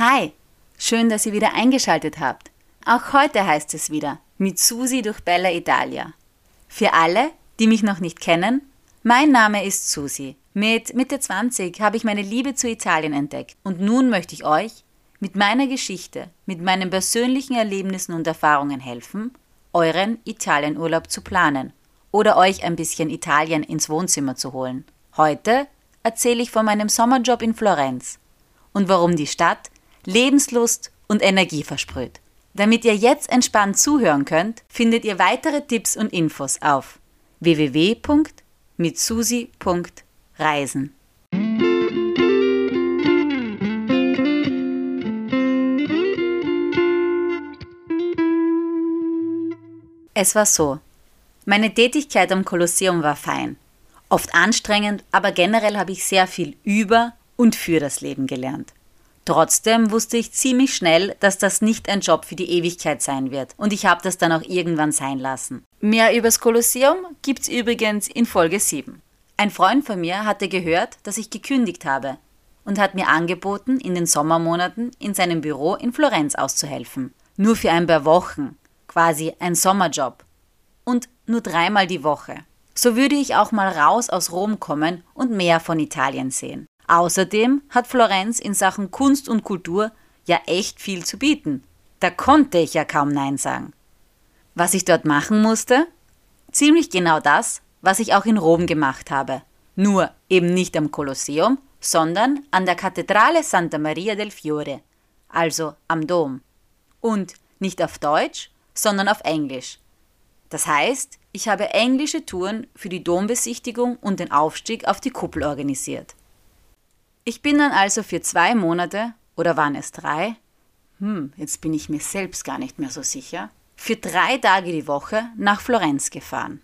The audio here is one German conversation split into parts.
Hi, schön, dass ihr wieder eingeschaltet habt. Auch heute heißt es wieder mit Susi durch Bella Italia. Für alle, die mich noch nicht kennen, mein Name ist Susi. Mit Mitte 20 habe ich meine Liebe zu Italien entdeckt und nun möchte ich euch mit meiner Geschichte, mit meinen persönlichen Erlebnissen und Erfahrungen helfen, euren Italienurlaub zu planen oder euch ein bisschen Italien ins Wohnzimmer zu holen. Heute erzähle ich von meinem Sommerjob in Florenz und warum die Stadt Lebenslust und Energie versprüht. Damit ihr jetzt entspannt zuhören könnt, findet ihr weitere Tipps und Infos auf www.mitsusi.reisen. Es war so. Meine Tätigkeit am Kolosseum war fein. Oft anstrengend, aber generell habe ich sehr viel über und für das Leben gelernt. Trotzdem wusste ich ziemlich schnell, dass das nicht ein Job für die Ewigkeit sein wird und ich habe das dann auch irgendwann sein lassen. Mehr übers Kolosseum gibt's übrigens in Folge 7. Ein Freund von mir hatte gehört, dass ich gekündigt habe und hat mir angeboten, in den Sommermonaten in seinem Büro in Florenz auszuhelfen. Nur für ein paar Wochen, quasi ein Sommerjob. Und nur dreimal die Woche. So würde ich auch mal raus aus Rom kommen und mehr von Italien sehen. Außerdem hat Florenz in Sachen Kunst und Kultur ja echt viel zu bieten. Da konnte ich ja kaum Nein sagen. Was ich dort machen musste? Ziemlich genau das, was ich auch in Rom gemacht habe. Nur eben nicht am Kolosseum, sondern an der Kathedrale Santa Maria del Fiore, also am Dom. Und nicht auf Deutsch, sondern auf Englisch. Das heißt, ich habe englische Touren für die Dombesichtigung und den Aufstieg auf die Kuppel organisiert. Ich bin dann also für zwei Monate, oder waren es drei? Hm, jetzt bin ich mir selbst gar nicht mehr so sicher. Für drei Tage die Woche nach Florenz gefahren.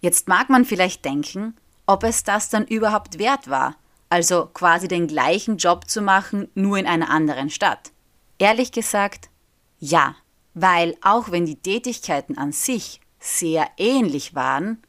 Jetzt mag man vielleicht denken, ob es das dann überhaupt wert war, also quasi den gleichen Job zu machen, nur in einer anderen Stadt. Ehrlich gesagt, ja, weil auch wenn die Tätigkeiten an sich sehr ähnlich waren,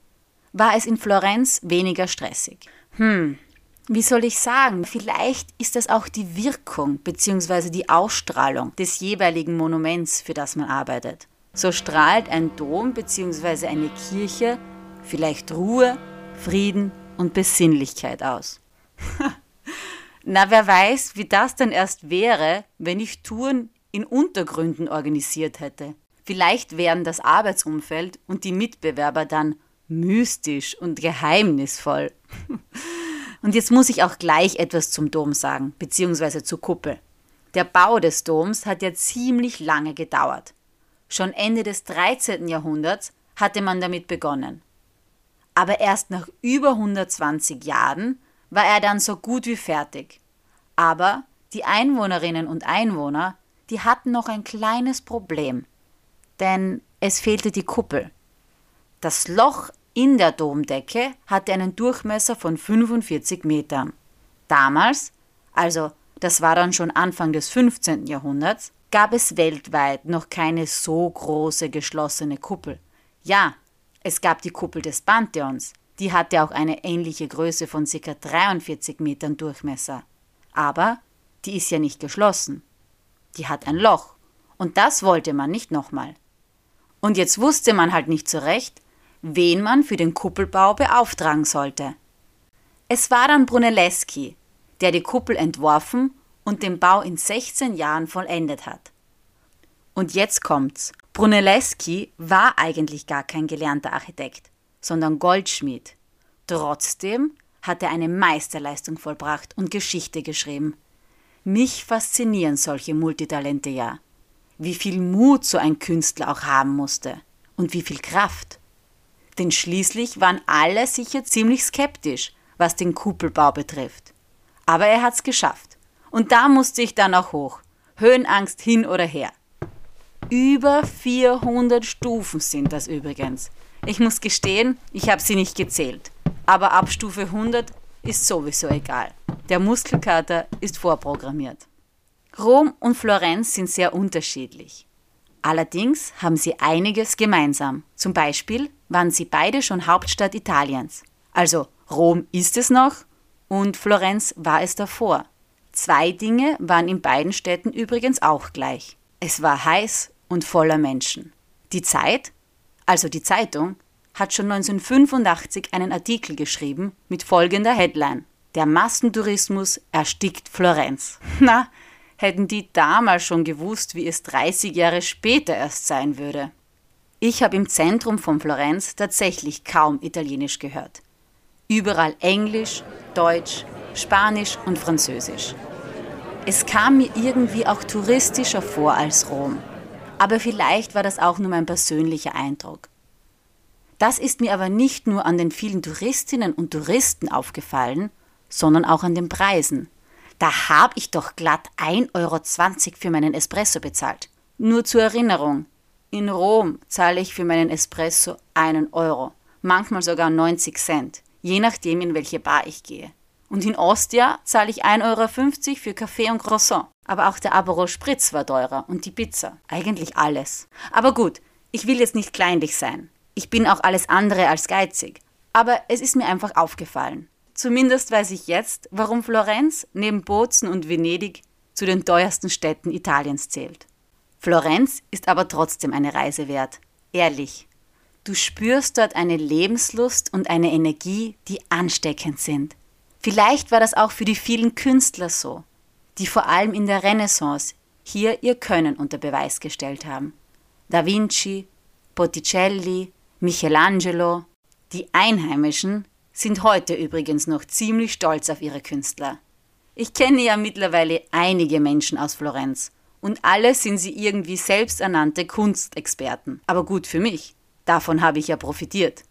war es in Florenz weniger stressig. Hm, wie soll ich sagen, vielleicht ist das auch die Wirkung bzw. die Ausstrahlung des jeweiligen Monuments, für das man arbeitet. So strahlt ein Dom bzw. eine Kirche vielleicht Ruhe, Frieden und Besinnlichkeit aus. Na, wer weiß, wie das dann erst wäre, wenn ich Touren in Untergründen organisiert hätte. Vielleicht wären das Arbeitsumfeld und die Mitbewerber dann mystisch und geheimnisvoll. Und jetzt muss ich auch gleich etwas zum Dom sagen, beziehungsweise zur Kuppel. Der Bau des Doms hat ja ziemlich lange gedauert. Schon Ende des 13. Jahrhunderts hatte man damit begonnen. Aber erst nach über 120 Jahren war er dann so gut wie fertig. Aber die Einwohnerinnen und Einwohner, die hatten noch ein kleines Problem. Denn es fehlte die Kuppel. Das Loch in der Domdecke hatte einen Durchmesser von 45 Metern. Damals, also das war dann schon Anfang des 15. Jahrhunderts, gab es weltweit noch keine so große geschlossene Kuppel. Ja, es gab die Kuppel des Pantheons, die hatte auch eine ähnliche Größe von ca. 43 Metern Durchmesser. Aber die ist ja nicht geschlossen. Die hat ein Loch. Und das wollte man nicht nochmal. Und jetzt wusste man halt nicht so recht, wen man für den Kuppelbau beauftragen sollte. Es war dann Brunelleschi, der die Kuppel entworfen und den Bau in 16 Jahren vollendet hat. Und jetzt kommt's. Brunelleschi war eigentlich gar kein gelernter Architekt, sondern Goldschmied. Trotzdem hat er eine Meisterleistung vollbracht und Geschichte geschrieben. Mich faszinieren solche Multitalente ja. Wie viel Mut so ein Künstler auch haben musste und wie viel Kraft. Denn schließlich waren alle sicher ziemlich skeptisch, was den Kuppelbau betrifft. Aber er hat's geschafft. Und da musste ich dann auch hoch. Höhenangst hin oder her. Über 400 Stufen sind das übrigens. Ich muss gestehen, ich habe sie nicht gezählt. Aber ab Stufe 100 ist sowieso egal. Der Muskelkater ist vorprogrammiert. Rom und Florenz sind sehr unterschiedlich. Allerdings haben sie einiges gemeinsam. Zum Beispiel waren sie beide schon Hauptstadt Italiens. Also Rom ist es noch und Florenz war es davor. Zwei Dinge waren in beiden Städten übrigens auch gleich. Es war heiß und voller Menschen. Die Zeit, also die Zeitung, hat schon 1985 einen Artikel geschrieben mit folgender Headline. Der Massentourismus erstickt Florenz. Na, hätten die damals schon gewusst, wie es 30 Jahre später erst sein würde. Ich habe im Zentrum von Florenz tatsächlich kaum Italienisch gehört. Überall Englisch, Deutsch, Spanisch und Französisch. Es kam mir irgendwie auch touristischer vor als Rom. Aber vielleicht war das auch nur mein persönlicher Eindruck. Das ist mir aber nicht nur an den vielen Touristinnen und Touristen aufgefallen, sondern auch an den Preisen. Da habe ich doch glatt 1,20 Euro für meinen Espresso bezahlt. Nur zur Erinnerung, in Rom zahle ich für meinen Espresso einen Euro, manchmal sogar 90 Cent, je nachdem in welche Bar ich gehe. Und in Ostia zahle ich 1,50 Euro für Kaffee und Croissant. Aber auch der Aperol Spritz war teurer und die Pizza. Eigentlich alles. Aber gut, ich will jetzt nicht kleinlich sein. Ich bin auch alles andere als geizig. Aber es ist mir einfach aufgefallen. Zumindest weiß ich jetzt, warum Florenz neben Bozen und Venedig zu den teuersten Städten Italiens zählt. Florenz ist aber trotzdem eine Reise wert. Ehrlich. Du spürst dort eine Lebenslust und eine Energie, die ansteckend sind. Vielleicht war das auch für die vielen Künstler so, die vor allem in der Renaissance hier ihr Können unter Beweis gestellt haben. Da Vinci, Botticelli, Michelangelo, die Einheimischen sind heute übrigens noch ziemlich stolz auf ihre Künstler. Ich kenne ja mittlerweile einige Menschen aus Florenz und alle sind sie irgendwie selbsternannte Kunstexperten. Aber gut für mich, davon habe ich ja profitiert.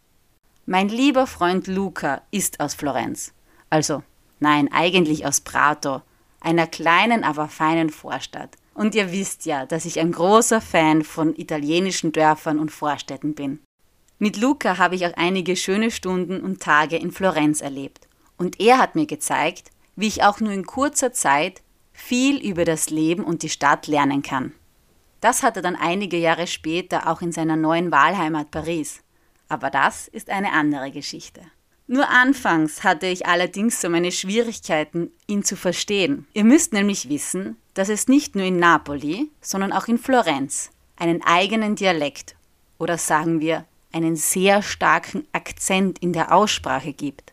Mein lieber Freund Luca ist aus Florenz. Also, nein, eigentlich aus Prato, einer kleinen, aber feinen Vorstadt. Und ihr wisst ja, dass ich ein großer Fan von italienischen Dörfern und Vorstädten bin. Mit Luca habe ich auch einige schöne Stunden und Tage in Florenz erlebt. Und er hat mir gezeigt, wie ich auch nur in kurzer Zeit viel über das Leben und die Stadt lernen kann. Das hat er dann einige Jahre später auch in seiner neuen Wahlheimat Paris. Aber das ist eine andere Geschichte. Nur anfangs hatte ich allerdings so meine Schwierigkeiten, ihn zu verstehen. Ihr müsst nämlich wissen, dass es nicht nur in Napoli, sondern auch in Florenz einen eigenen Dialekt oder sagen wir einen sehr starken Akzent in der Aussprache gibt.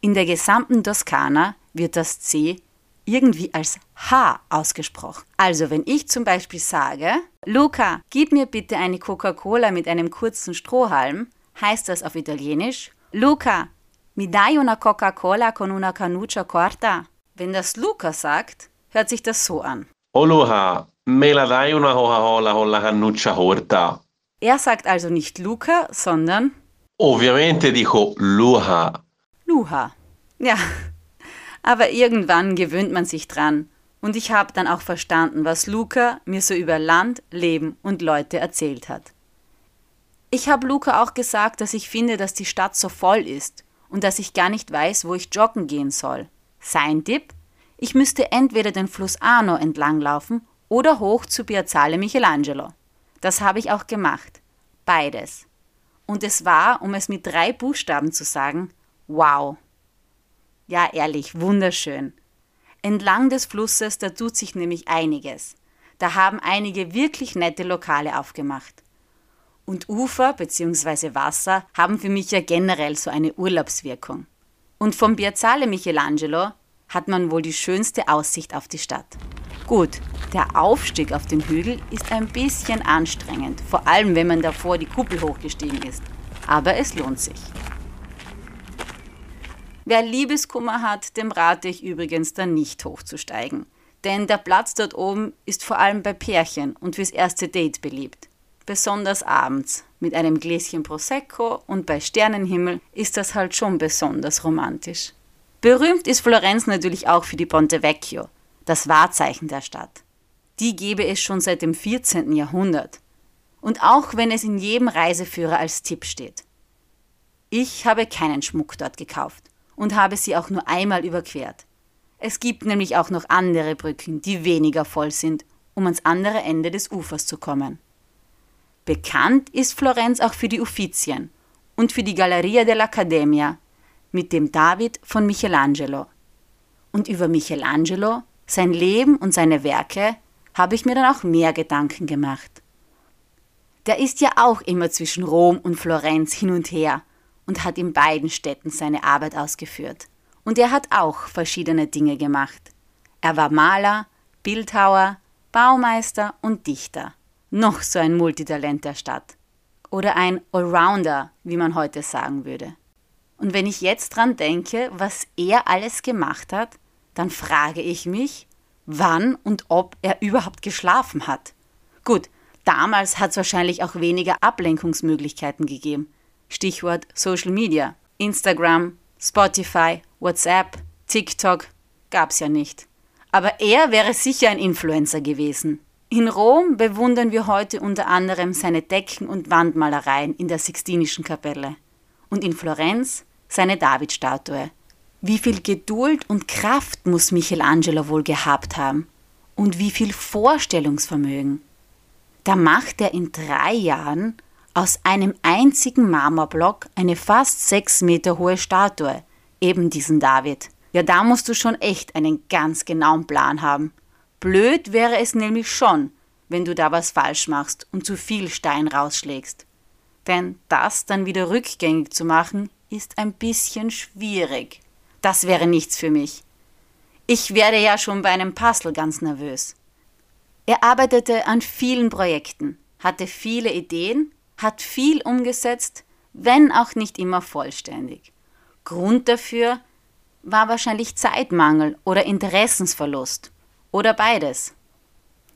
In der gesamten Toskana wird das C irgendwie als H ausgesprochen. Also wenn ich zum Beispiel sage, Luca, gib mir bitte eine Coca-Cola mit einem kurzen Strohhalm, heißt das auf Italienisch, Luca, mi dai una Coca-Cola con una canuccia corta? Wenn das Luca sagt, hört sich das so an. Oh Luca, me la dai una Coca-Cola con la canuccia corta? Er sagt also nicht Luca, sondern Ovviamente dico Luha. Luha. Ja, aber irgendwann gewöhnt man sich dran. Und ich habe dann auch verstanden, was Luca mir so über Land, Leben und Leute erzählt hat. Ich habe Luca auch gesagt, dass ich finde, dass die Stadt so voll ist und dass ich gar nicht weiß, wo ich joggen gehen soll. Sein Tipp? Ich müsste entweder den Fluss Arno entlanglaufen oder hoch zu Piazzale Michelangelo. Das habe ich auch gemacht. Beides. Und es war, um es mit drei Buchstaben zu sagen, wow. Ja, ehrlich, wunderschön. Entlang des Flusses, da tut sich nämlich einiges. Da haben einige wirklich nette Lokale aufgemacht. Und Ufer bzw. Wasser haben für mich ja generell so eine Urlaubswirkung. Und vom Piazzale Michelangelo hat man wohl die schönste Aussicht auf die Stadt. Gut, der Aufstieg auf den Hügel ist ein bisschen anstrengend, vor allem wenn man davor die Kuppel hochgestiegen ist. Aber es lohnt sich. Wer Liebeskummer hat, dem rate ich übrigens dann nicht hochzusteigen. Denn der Platz dort oben ist vor allem bei Pärchen und fürs erste Date beliebt. Besonders abends. Mit einem Gläschen Prosecco und bei Sternenhimmel ist das halt schon besonders romantisch. Berühmt ist Florenz natürlich auch für die Ponte Vecchio, das Wahrzeichen der Stadt. Die gebe es schon seit dem 14. Jahrhundert. Und auch wenn es in jedem Reiseführer als Tipp steht. Ich habe keinen Schmuck dort gekauft und habe sie auch nur einmal überquert. Es gibt nämlich auch noch andere Brücken, die weniger voll sind, um ans andere Ende des Ufers zu kommen. Bekannt ist Florenz auch für die Uffizien und für die Galleria dell'Accademia mit dem David von Michelangelo. Und über Michelangelo sein Leben und seine Werke, habe ich mir dann auch mehr Gedanken gemacht. Der ist ja auch immer zwischen Rom und Florenz hin und her und hat in beiden Städten seine Arbeit ausgeführt. Und er hat auch verschiedene Dinge gemacht. Er war Maler, Bildhauer, Baumeister und Dichter. Noch so ein Multitalent der Stadt. Oder ein Allrounder, wie man heute sagen würde. Und wenn ich jetzt dran denke, was er alles gemacht hat, dann frage ich mich, wann und ob er überhaupt geschlafen hat. Gut, damals hat es wahrscheinlich auch weniger Ablenkungsmöglichkeiten gegeben. Stichwort Social Media, Instagram, Spotify, WhatsApp, TikTok gab's ja nicht. Aber er wäre sicher ein Influencer gewesen. In Rom bewundern wir heute unter anderem seine Decken- und Wandmalereien in der Sixtinischen Kapelle. Und in Florenz seine Davidstatue. Wie viel Geduld und Kraft muss Michelangelo wohl gehabt haben? Und wie viel Vorstellungsvermögen? Da macht er in drei Jahren aus einem einzigen Marmorblock eine fast sechs Meter hohe Statue, eben diesen David. Ja, da musst du schon echt einen ganz genauen Plan haben. Blöd wäre es nämlich schon, wenn du da was falsch machst und zu viel Stein rausschlägst. Denn das dann wieder rückgängig zu machen, ist ein bisschen schwierig. Das wäre nichts für mich. Ich werde ja schon bei einem Puzzle ganz nervös. Er arbeitete an vielen Projekten, hatte viele Ideen, hat viel umgesetzt, wenn auch nicht immer vollständig. Grund dafür war wahrscheinlich Zeitmangel oder Interessensverlust oder beides.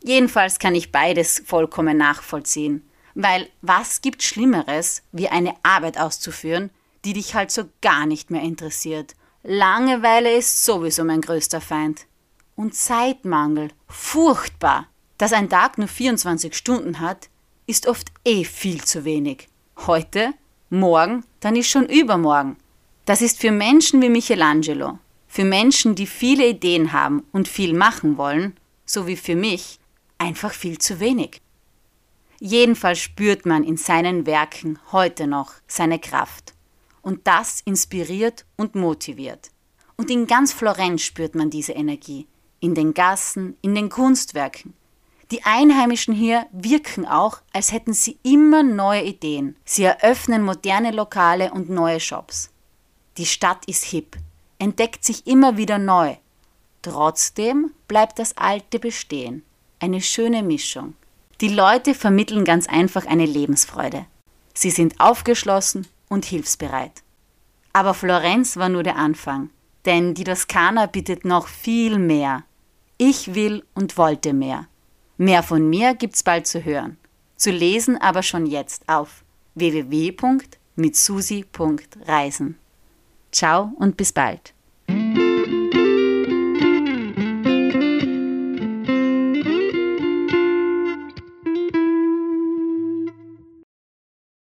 Jedenfalls kann ich beides vollkommen nachvollziehen, weil was gibt Schlimmeres, wie eine Arbeit auszuführen, die dich halt so gar nicht mehr interessiert. Langeweile ist sowieso mein größter Feind. Und Zeitmangel, furchtbar. Dass ein Tag nur 24 Stunden hat, ist oft eh viel zu wenig. Heute, morgen, dann ist schon übermorgen. Das ist für Menschen wie Michelangelo, für Menschen, die viele Ideen haben und viel machen wollen, so wie für mich, einfach viel zu wenig. Jedenfalls spürt man in seinen Werken heute noch seine Kraft und das inspiriert und motiviert. Und in ganz Florenz spürt man diese Energie, in den Gassen, in den Kunstwerken. Die Einheimischen hier wirken auch, als hätten sie immer neue Ideen. Sie eröffnen moderne Lokale und neue Shops. Die Stadt ist hip, entdeckt sich immer wieder neu. Trotzdem bleibt das Alte bestehen. Eine schöne Mischung. Die Leute vermitteln ganz einfach eine Lebensfreude. Sie sind aufgeschlossen, und hilfsbereit. Aber Florenz war nur der Anfang, denn die Toskana bietet noch viel mehr. Ich will und wollte mehr. Mehr von mir gibt's bald zu hören. Zu lesen aber schon jetzt auf www.mitsusi.reisen. Ciao und bis bald.